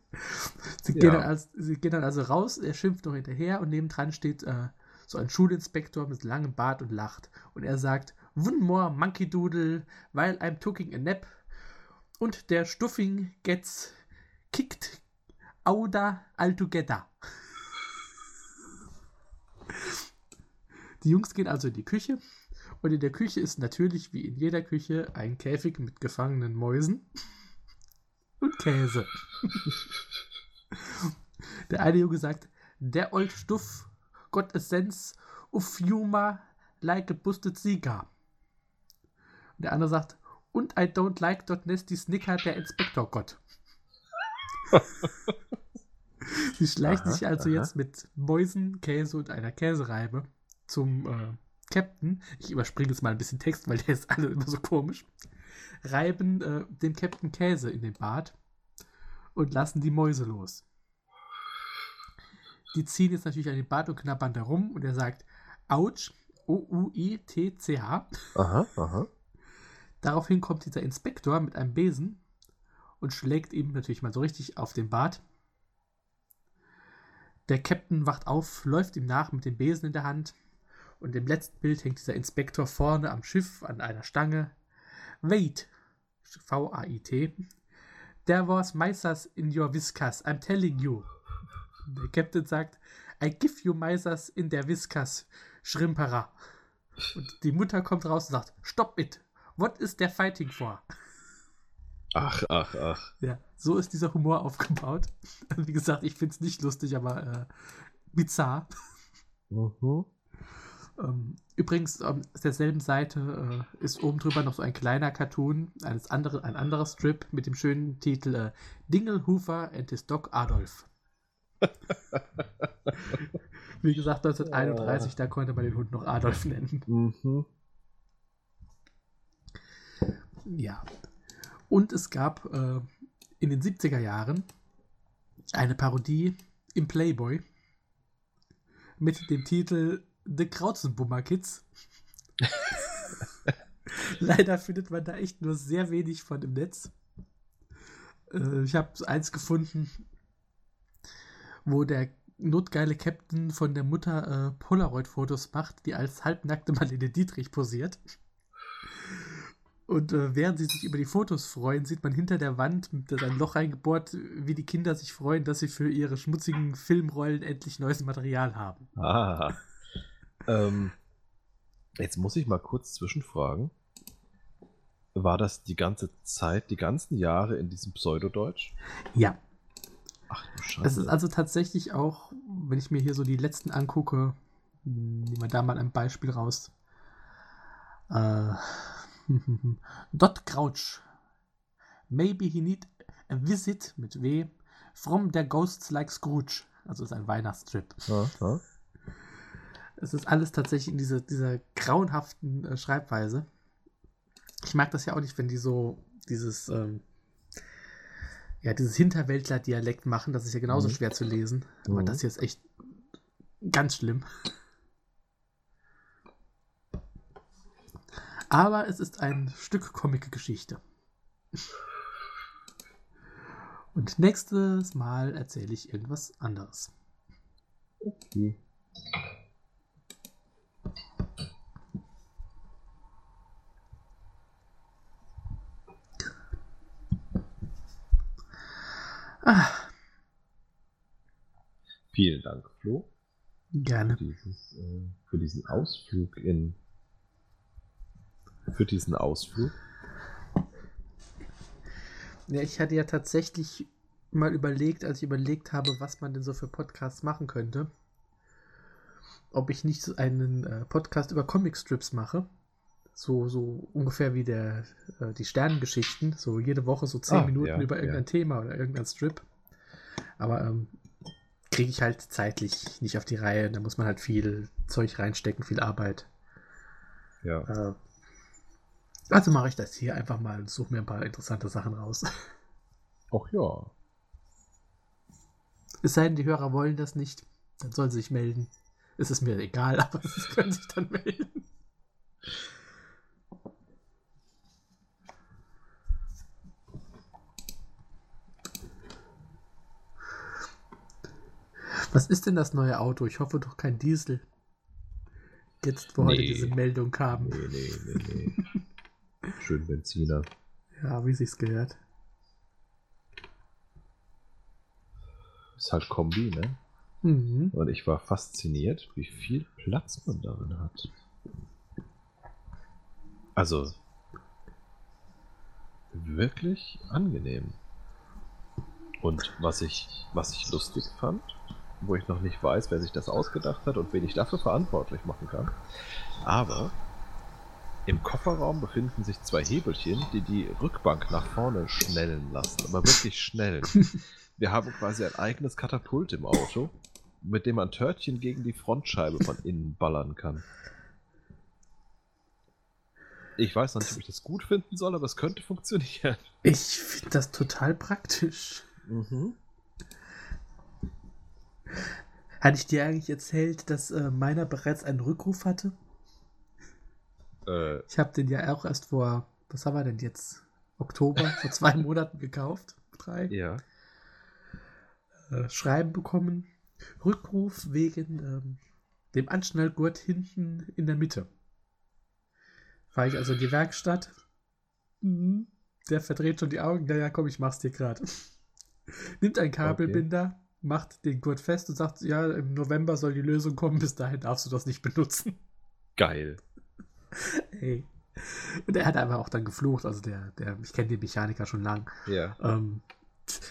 Speaker 1: Ja.
Speaker 2: gehen dann also, sie gehen dann also raus, er schimpft noch hinterher und nebendran steht äh, so ein Schulinspektor mit langem Bart und lacht. Und er sagt, One more monkey doodle, while I'm taking a nap. Und der Stuffing gets kicked ouda altogether. Die Jungs gehen also in die Küche und in der Küche ist natürlich wie in jeder Küche ein Käfig mit gefangenen Mäusen und Käse. Der eine Junge sagt, der old Stuff got a sense of humor like a busted cigar. Und der andere sagt, und I don't like dot nasty snicker der Inspektor Gott. Sie schleicht
Speaker 1: Aha,
Speaker 2: sich also
Speaker 1: aha.
Speaker 2: jetzt mit Mäusen, Käse und einer Käsereibe zum äh, Captain. Ich überspringe jetzt mal ein bisschen Text, weil der ist alle immer so komisch. Reiben äh, dem Captain Käse in den Bart und lassen die Mäuse los. Die ziehen jetzt natürlich an den Bart und knabbern da rum und er sagt, Autsch, O-U-I-T-C-H.
Speaker 1: Aha, aha.
Speaker 2: Daraufhin kommt dieser Inspektor mit einem Besen und schlägt ihm natürlich mal so richtig auf den Bart. Der Captain wacht auf, läuft ihm nach mit dem Besen in der Hand und im letzten Bild hängt dieser Inspektor vorne am Schiff an einer Stange. Wait, V-A-I-T. There was misers in your Whiskas, I'm telling you. Der Captain sagt, I give you misers in der Whiskas, Schrimperer. Und die Mutter kommt raus und sagt, Stop it. What is there fighting for?
Speaker 1: Ach, ach, ach.
Speaker 2: Ja, so ist dieser Humor aufgebaut. Wie gesagt, ich finde es nicht lustig, aber äh, bizarr.
Speaker 1: Mhm.
Speaker 2: Ähm, übrigens, ähm, auf derselben Seite äh, ist oben drüber noch so ein kleiner Cartoon, eines andere, ein anderer Strip mit dem schönen Titel äh, Dingelhofer and his Dog Adolf. Wie gesagt, 1931, da konnte man den Hund noch Adolf nennen.
Speaker 1: Mhm.
Speaker 2: Ja. Und es gab äh, in den 70er Jahren eine Parodie im Playboy mit dem Titel The Krautzenbummer Kids. Leider findet man da echt nur sehr wenig von im Netz. Äh, ich habe eins gefunden, wo der notgeile Captain von der Mutter äh, Polaroid-Fotos macht, die als halbnackte Marlene Dietrich posiert. Und äh, während sie sich über die Fotos freuen, sieht man hinter der Wand mit ein Loch reingebohrt, wie die Kinder sich freuen, dass sie für ihre schmutzigen Filmrollen endlich neues Material haben.
Speaker 1: Ah. Ähm, jetzt muss ich mal kurz zwischenfragen. War das die ganze Zeit, die ganzen Jahre in diesem Pseudodeutsch?
Speaker 2: Ja,
Speaker 1: Ach du Scheiße.
Speaker 2: es ist also tatsächlich auch, wenn ich mir hier so die letzten angucke, nehmen wir da mal ein Beispiel raus. Äh, Dot Crouch. Maybe he need a visit mit W from the ghosts like Scrooge. Also ist ein Weihnachtstrip.
Speaker 1: ja, ja.
Speaker 2: Es ist alles tatsächlich in dieser, dieser grauenhaften äh, Schreibweise. Ich mag das ja auch nicht, wenn die so dieses, ähm, ja, dieses Hinterwäldler-Dialekt machen. Das ist ja genauso
Speaker 1: Mhm.
Speaker 2: schwer zu lesen. Aber
Speaker 1: Mhm.
Speaker 2: das hier ist echt ganz schlimm. Aber es ist ein Stück Comic-Geschichte. Und nächstes Mal erzähle ich irgendwas anderes.
Speaker 1: Okay.
Speaker 2: Ah,
Speaker 1: Vielen Dank, Flo,
Speaker 2: gerne.
Speaker 1: für, dieses, äh, für diesen Ausflug in. Für diesen Ausflug.
Speaker 2: Ja, ich hatte ja tatsächlich mal überlegt, als ich überlegt habe, was man denn so für Podcasts machen könnte, ob ich nicht einen äh, Podcast über Comicstrips mache. So, so ungefähr wie der, äh, die Sternengeschichten. So jede Woche so zehn
Speaker 1: Ah,
Speaker 2: Minuten
Speaker 1: ja,
Speaker 2: über
Speaker 1: ja.
Speaker 2: irgendein Thema oder irgendein Strip. Aber ähm, kriege ich halt zeitlich nicht auf die Reihe. Da muss man halt viel Zeug reinstecken, viel Arbeit.
Speaker 1: Ja.
Speaker 2: Äh, also mache ich das hier einfach mal und suche mir ein paar interessante Sachen raus.
Speaker 1: Ach ja.
Speaker 2: Es sei denn, die Hörer wollen das nicht, dann sollen sie sich melden. Es ist mir egal, aber sie können sich dann melden. Was ist denn das neue Auto? Ich hoffe doch kein Diesel. Jetzt, wo heute
Speaker 1: Nee.
Speaker 2: diese Meldung kam.
Speaker 1: Nee, nee, nee, nee. Schön Benziner.
Speaker 2: Ja, wie sich's gehört.
Speaker 1: Ist halt Kombi, ne?
Speaker 2: Mhm.
Speaker 1: Und ich war fasziniert, wie viel Platz man darin hat. Also, wirklich angenehm. Und was ich, was ich lustig fand, wo ich noch nicht weiß, wer sich das ausgedacht hat und wen ich dafür verantwortlich machen kann, aber im Kofferraum befinden sich zwei Hebelchen, die die Rückbank nach vorne schnellen lassen, aber wirklich schnellen. Wir haben quasi ein eigenes Katapult im Auto, mit dem man Törtchen gegen die Frontscheibe von innen ballern kann. Ich weiß noch nicht, ob ich das gut finden soll, aber es könnte funktionieren.
Speaker 2: Ich finde das total praktisch.
Speaker 1: Mhm.
Speaker 2: Hatte ich dir eigentlich erzählt, dass äh, meiner bereits einen Rückruf hatte?
Speaker 1: Äh,
Speaker 2: Ich habe den ja auch erst vor, was haben wir denn jetzt? Oktober, vor zwei Monaten gekauft. Drei.
Speaker 1: ja.
Speaker 2: Äh, Schreiben bekommen. Rückruf wegen ähm, dem Anschnallgurt hinten in der Mitte. Fahre ich also in die Werkstatt. Mhm. Der verdreht schon die Augen. Ja, ja, komm, ich mach's dir gerade. Nimmt einen Kabelbinder, macht den Gurt fest und sagt, ja, im November soll die Lösung kommen, bis dahin darfst du das nicht benutzen.
Speaker 1: Geil.
Speaker 2: Ey. Und er hat einfach auch dann geflucht, also der, der, ich kenne den Mechaniker schon lang.
Speaker 1: Ja.
Speaker 2: Ähm,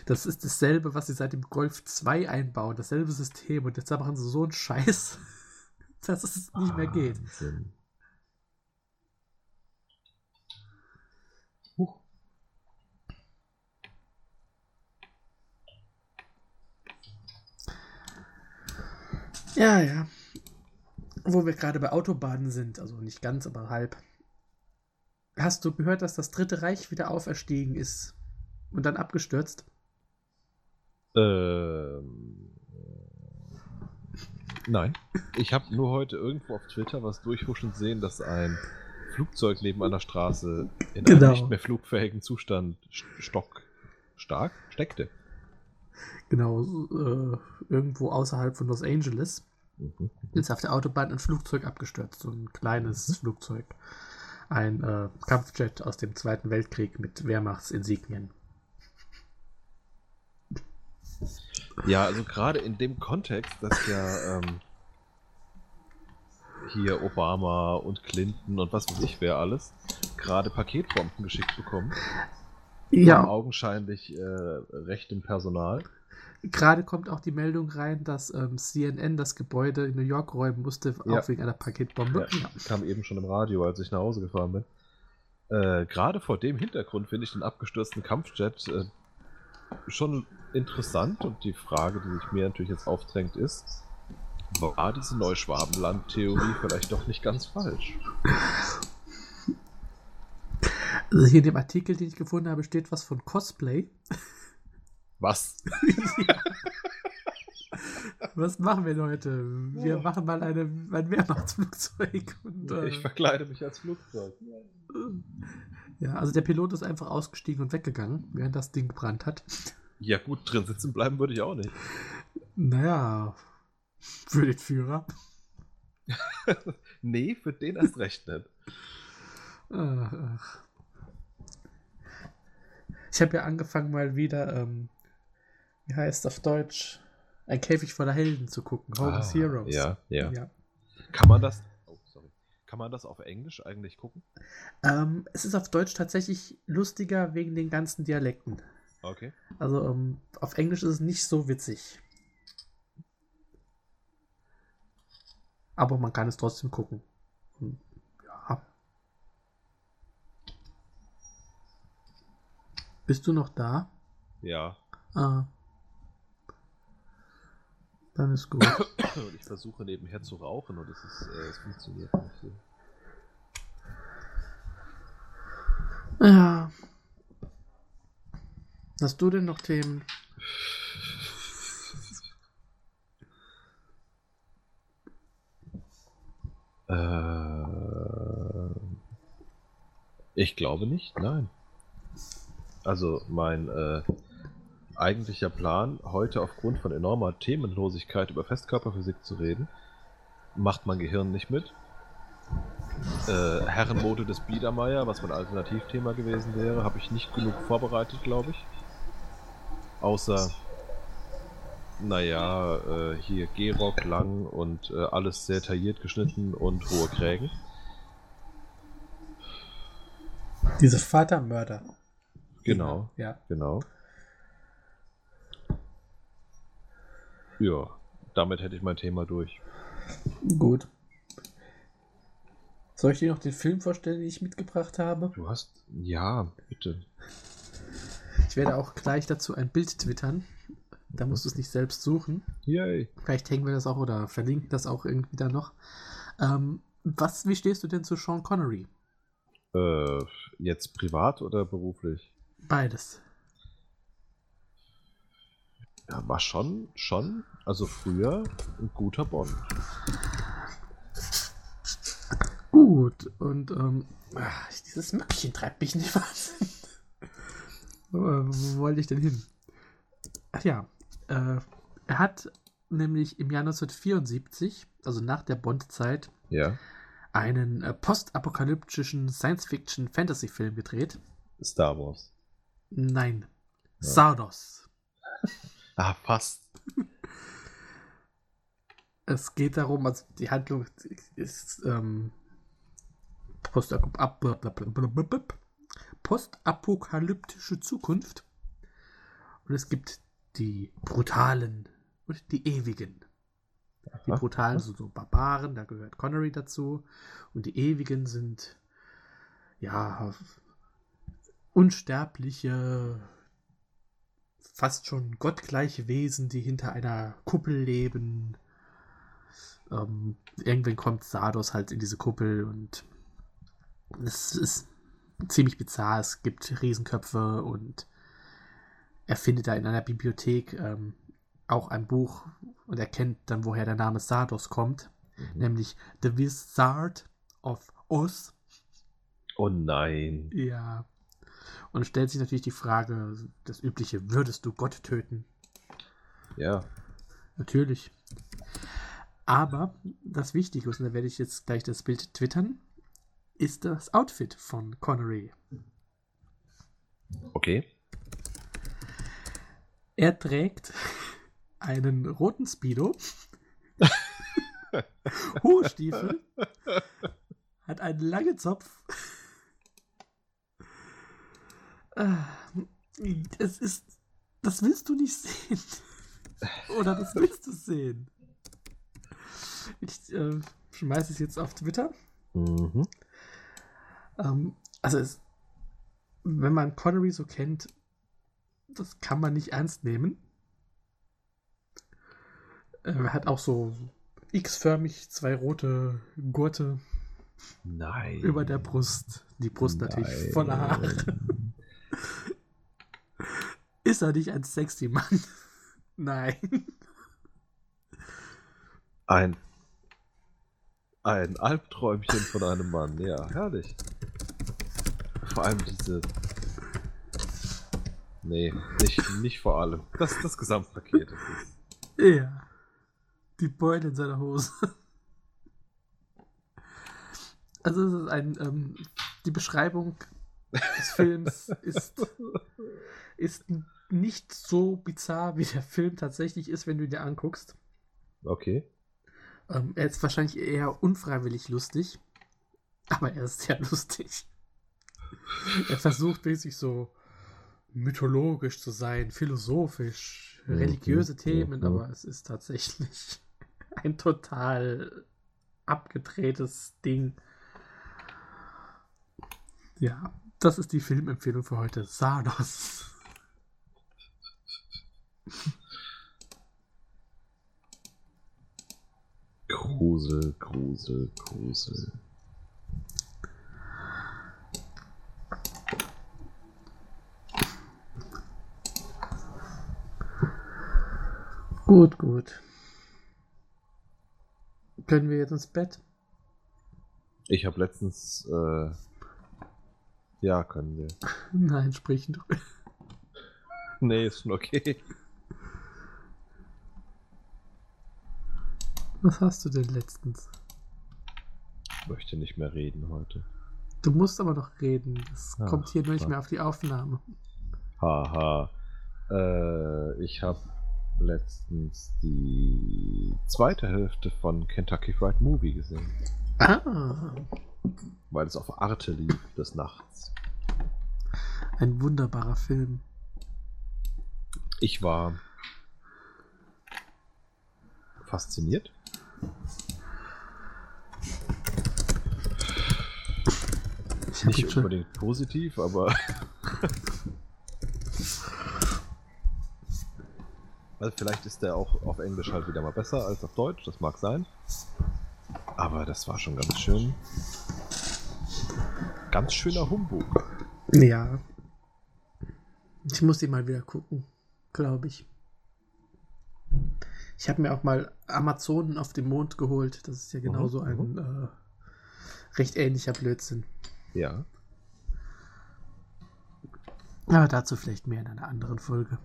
Speaker 2: das ist dasselbe, was sie seit dem Golf 2 einbauen, dasselbe System und jetzt machen sie so einen Scheiß, dass es nicht mehr geht.
Speaker 1: Wahnsinn.
Speaker 2: Ja, ja. Wo wir gerade bei Autobahnen sind, also nicht ganz, aber halb. Hast du gehört, dass das Dritte Reich wieder auferstiegen ist und dann abgestürzt?
Speaker 1: Ähm, nein. Ich habe nur heute irgendwo auf Twitter was durchhuschen sehen, dass ein Flugzeug neben einer Straße in
Speaker 2: Genau.
Speaker 1: einem nicht mehr flugfähigen Zustand st- stock stark steckte.
Speaker 2: Genau, äh, irgendwo außerhalb von Los Angeles. Ist auf der Autobahn ein Flugzeug abgestürzt, so ein kleines Flugzeug. Ein äh, Kampfjet aus dem Zweiten Weltkrieg mit Wehrmachtsinsignien.
Speaker 1: Ja, also gerade in dem Kontext, dass ja ähm, hier Obama und Clinton und was weiß ich wer alles gerade Paketbomben geschickt bekommen.
Speaker 2: Ja,
Speaker 1: augenscheinlich äh, rechtem Personal.
Speaker 2: Gerade kommt auch die Meldung rein, dass ähm, CNN das Gebäude in New York räumen musste,
Speaker 1: Ja.
Speaker 2: auch wegen einer Paketbombe.
Speaker 1: Ja, kam eben schon im Radio, als ich nach Hause gefahren bin. Äh, Gerade vor dem Hintergrund finde ich den abgestürzten Kampfjet äh, schon interessant und die Frage, die sich mir natürlich jetzt aufdrängt, ist, war diese Neuschwabenland-Theorie vielleicht doch nicht ganz falsch?
Speaker 2: Also hier in dem Artikel, den ich gefunden habe, steht was von Cosplay.
Speaker 1: Was?
Speaker 2: Was machen wir heute? Wir
Speaker 1: Ja.
Speaker 2: machen mal eine, ein Wehrmachtsflugzeug. Und, äh,
Speaker 1: Ich verkleide mich als Flugzeug.
Speaker 2: ja, also der Pilot ist einfach ausgestiegen und weggegangen, während das Ding gebrannt hat.
Speaker 1: Ja gut, drin sitzen bleiben würde ich auch nicht.
Speaker 2: Naja, für den Führer.
Speaker 1: Nee, für den erst recht nicht.
Speaker 2: Ach, ach. Ich habe ja angefangen mal wieder, ähm, wie heißt auf Deutsch, ein Käfig voller Helden zu gucken. Homeless
Speaker 1: Ah,
Speaker 2: Heroes.
Speaker 1: Ja, ja,
Speaker 2: ja.
Speaker 1: Kann man das. Oh. Kann man das auf Englisch eigentlich gucken?
Speaker 2: Ähm, es ist auf Deutsch tatsächlich lustiger wegen den ganzen Dialekten.
Speaker 1: Okay.
Speaker 2: Also ähm, auf Englisch ist es nicht so witzig. Aber man kann es trotzdem gucken. Ja. Bist du noch da?
Speaker 1: Ja.
Speaker 2: Ah. Dann ist gut.
Speaker 1: Und ich versuche nebenher zu rauchen und es, ist, äh, es funktioniert nicht so.
Speaker 2: ja. Hast du denn noch Themen?
Speaker 1: Äh, ich glaube nicht, nein. Also mein äh, eigentlicher Plan, heute aufgrund von enormer Themenlosigkeit über Festkörperphysik zu reden, macht mein Gehirn nicht mit. Äh, Herrenmode des Biedermeier, was mein Alternativthema gewesen wäre, habe ich nicht genug vorbereitet, glaube ich. Außer, naja, äh, hier Gehrock lang und äh, alles sehr tailliert geschnitten und hohe Krägen.
Speaker 2: Diese Vatermörder.
Speaker 1: Genau,
Speaker 2: Ja.
Speaker 1: genau. Ja, damit hätte ich mein Thema durch.
Speaker 2: Gut. Soll ich dir noch den Film vorstellen, den ich mitgebracht habe?
Speaker 1: Du hast. Ja, bitte.
Speaker 2: Ich werde auch gleich dazu ein Bild twittern. Da musst du es nicht selbst suchen.
Speaker 1: Yay.
Speaker 2: Vielleicht hängen wir das auch oder verlinken das auch irgendwie dann noch. Ähm, was, wie stehst du denn zu Sean Connery?
Speaker 1: Äh, jetzt privat oder beruflich?
Speaker 2: Beides.
Speaker 1: Ja, war schon, schon, also früher ein guter Bond.
Speaker 2: Gut, und ähm, ach, dieses Möckchen treibt mich nicht Wahnsinn. Wo, wo wollte ich denn hin? Ach ja, äh, er hat nämlich im Jahr 1974, also nach der Bond-Zeit,
Speaker 1: Ja.
Speaker 2: einen äh, postapokalyptischen Science-Fiction-Fantasy-Film gedreht.
Speaker 1: Star Wars.
Speaker 2: Nein.
Speaker 1: Ja.
Speaker 2: Sardos.
Speaker 1: Ah, fast.
Speaker 2: Es geht darum, also die Handlung ist ähm, postapokalyptische Zukunft. Und es gibt die Brutalen und die Ewigen. Die. Brutalen sind so Barbaren, da gehört Connery dazu. Und die Ewigen sind, ja, unsterbliche, fast schon gottgleiche Wesen, die hinter einer Kuppel leben. Ähm, irgendwann kommt Sardos halt in diese Kuppel und es ist ziemlich bizarr. Es gibt Riesenköpfe und er findet da in einer Bibliothek ähm, auch ein Buch und erkennt dann, woher der Name Sardos kommt,
Speaker 1: Mhm.
Speaker 2: nämlich The Wizard of Oz.
Speaker 1: Oh nein.
Speaker 2: Ja. Und stellt sich natürlich die Frage, das übliche, würdest du Gott töten?
Speaker 1: Ja.
Speaker 2: Natürlich. Aber das Wichtige ist, und da werde ich jetzt gleich das Bild twittern, ist das Outfit von Connery.
Speaker 1: Okay.
Speaker 2: Er trägt einen roten Speedo, hohe Stiefel, hat einen langen Zopf. Ah, Es ist. Das willst du nicht sehen. Oder das willst du sehen. Ich äh, schmeiße es jetzt auf Twitter.
Speaker 1: Mhm.
Speaker 2: Ähm, also, es, wenn man Connery so kennt, das kann man nicht ernst nehmen. Er hat auch so X-förmig zwei rote Gurte
Speaker 1: Nein.
Speaker 2: über der Brust. Die Brust natürlich
Speaker 1: Nein.
Speaker 2: voller Haare. Ist er nicht ein sexy Mann? Nein.
Speaker 1: Ein. Ein Albträumchen von einem Mann. Ja, herrlich. Vor allem diese. Nee, nicht, nicht vor allem. Das, das Gesamtpaket.
Speaker 2: Ja. Die Beule in seiner Hose. Also es ist ein, ähm, die Beschreibung des Films ist, ist nicht so bizarr, wie der Film tatsächlich ist, wenn du ihn dir anguckst.
Speaker 1: okay.
Speaker 2: Ähm, er ist wahrscheinlich eher unfreiwillig lustig, aber er ist sehr lustig. Er versucht mäßig so mythologisch zu sein, philosophisch, religiöse. Themen, aber es ist tatsächlich ein total abgedrehtes Ding. Ja, das ist die Filmempfehlung für heute. Sardos.
Speaker 1: Grusel, Grusel, Grusel.
Speaker 2: Gut, gut. Können wir jetzt ins Bett?
Speaker 1: Ich habe letztens. Äh, ja, können wir.
Speaker 2: Nein, sprich du.
Speaker 1: Nee, ist schon okay.
Speaker 2: Was hast du denn letztens?
Speaker 1: Ich möchte nicht mehr reden heute.
Speaker 2: Du musst aber noch reden. Das
Speaker 1: Ach,
Speaker 2: kommt hier nur nicht mehr auf die Aufnahme.
Speaker 1: Haha. Äh, ich habe letztens die zweite Hälfte von Kentucky Fried Movie gesehen.
Speaker 2: Ah,
Speaker 1: Weil es auf Arte lief des Nachts.
Speaker 2: ein wunderbarer Film.
Speaker 1: Ich war fasziniert.
Speaker 2: Ich
Speaker 1: Nicht
Speaker 2: schon,
Speaker 1: unbedingt positiv, aber. also vielleicht ist der auch auf Englisch halt wieder mal besser als auf Deutsch, das mag sein. Aber das war schon ganz schön. Ganz schöner Humbug.
Speaker 2: ja. Ich muss ihn mal wieder gucken, glaube ich. Ich habe mir auch mal Amazonen auf dem Mond geholt. Das ist ja genauso
Speaker 1: Mhm,
Speaker 2: ein äh, recht ähnlicher Blödsinn.
Speaker 1: Ja.
Speaker 2: Aber dazu vielleicht mehr in einer anderen Folge.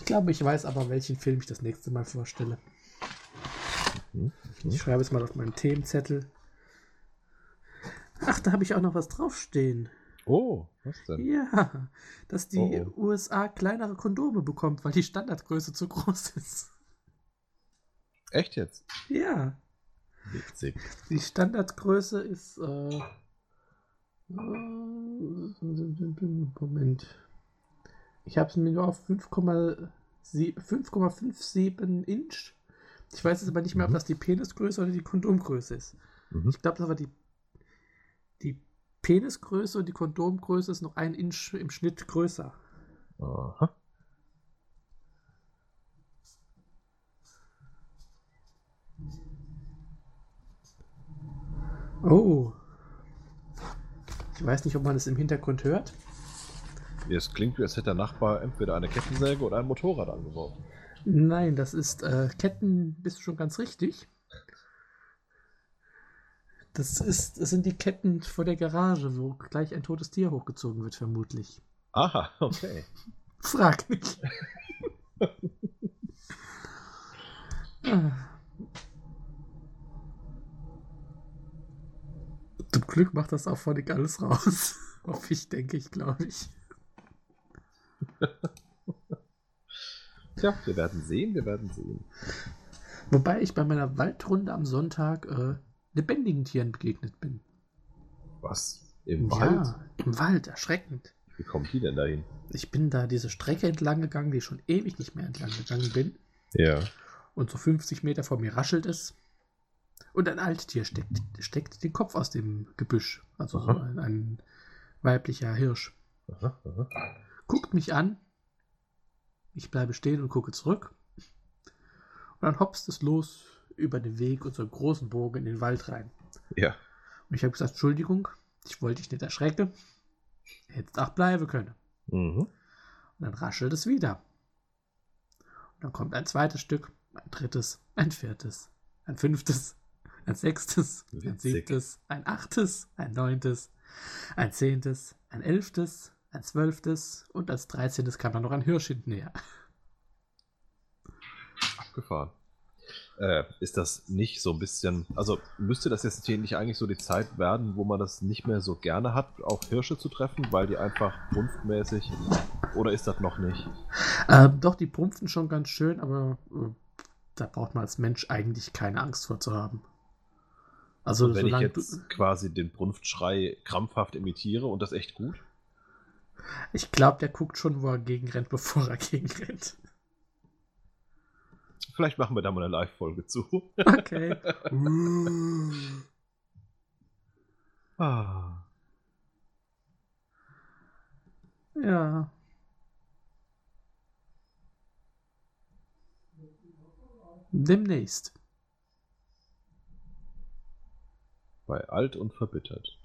Speaker 2: Ich glaube, ich weiß aber, welchen Film ich das nächste Mal vorstelle.
Speaker 1: Mhm.
Speaker 2: Ich schreibe es mal auf meinen Themenzettel. Ach, da habe ich auch noch was draufstehen.
Speaker 1: Oh, was denn?
Speaker 2: Ja, dass die
Speaker 1: Oh,
Speaker 2: USA kleinere Kondome bekommt, weil die Standardgröße zu groß ist.
Speaker 1: Echt jetzt?
Speaker 2: Ja,
Speaker 1: Witzig.
Speaker 2: die Standardgröße ist. Äh, Moment. Ich habe es mir nur auf 5,7 5,57 Inch. Ich weiß jetzt aber nicht mehr, ob
Speaker 1: Mhm.
Speaker 2: das die Penisgröße oder die Kondomgröße ist.
Speaker 1: Mhm.
Speaker 2: Ich glaube, das war die Penisgröße und die Kondomgröße ist noch ein Inch im Schnitt größer.
Speaker 1: Aha.
Speaker 2: Oh. Ich weiß nicht, ob man es im Hintergrund hört.
Speaker 1: Es klingt, wie als hätte der Nachbar entweder eine Kettensäge oder ein Motorrad angeworfen.
Speaker 2: Nein, das ist äh, Ketten, bist du schon ganz richtig. Das, ist, das sind die Ketten vor der Garage, wo gleich ein totes Tier hochgezogen wird, vermutlich.
Speaker 1: Aha, okay.
Speaker 2: Frag mich. Ah. Zum Glück macht das auch völlig alles raus. Hoffe ich, denke ich, glaube ich.
Speaker 1: Tja, wir werden sehen, wir werden sehen.
Speaker 2: Wobei ich bei meiner Waldrunde am Sonntag äh, lebendigen Tieren begegnet bin.
Speaker 1: Was? Im Wald?
Speaker 2: Ja, im Wald, erschreckend.
Speaker 1: Wie kommt die denn dahin?
Speaker 2: Ich bin da diese Strecke entlang gegangen, die ich schon ewig nicht mehr entlang gegangen bin.
Speaker 1: Ja.
Speaker 2: Und so 50 Meter vor mir raschelt es. Und ein Alttier steckt, steckt den Kopf aus dem Gebüsch. Also so ein, ein weiblicher Hirsch.
Speaker 1: Aha, aha.
Speaker 2: Guckt mich an. Ich bleibe stehen und gucke zurück. Und dann hopst es los über den Weg und so einen großen Bogen in den Wald rein.
Speaker 1: Ja.
Speaker 2: Und ich habe gesagt, Entschuldigung, ich wollte dich nicht erschrecken. Hättest auch bleiben können.
Speaker 1: Mhm.
Speaker 2: Und dann raschelt es wieder. Und dann kommt ein zweites Stück, ein drittes, ein viertes, ein fünftes, ein sechstes, ein
Speaker 1: Witzig.
Speaker 2: siebtes, ein achtes, ein neuntes, ein zehntes, ein elftes, ein zwölftes und als dreizehntes kam dann noch ein Hirsch hintenher.
Speaker 1: Abgefahren. Äh, ist das nicht so ein bisschen, also müsste das jetzt hier nicht eigentlich so die Zeit werden, wo man das nicht mehr so gerne hat, auch Hirsche zu treffen, weil die einfach brunftmäßig, oder ist das noch nicht?
Speaker 2: Ähm, doch, die prumpfen schon ganz schön, aber äh, da braucht man als Mensch eigentlich keine Angst vor zu haben. Also,
Speaker 1: Und wenn ich jetzt quasi den Brunftschrei krampfhaft imitiere und das echt gut?
Speaker 2: Ich glaube, der guckt schon, wo er gegenrennt, bevor er gegenrennt.
Speaker 1: Vielleicht machen wir da mal eine Live-Folge zu.
Speaker 2: Okay.
Speaker 1: Ah.
Speaker 2: ja. Demnächst.
Speaker 1: Bei alt und verbittert.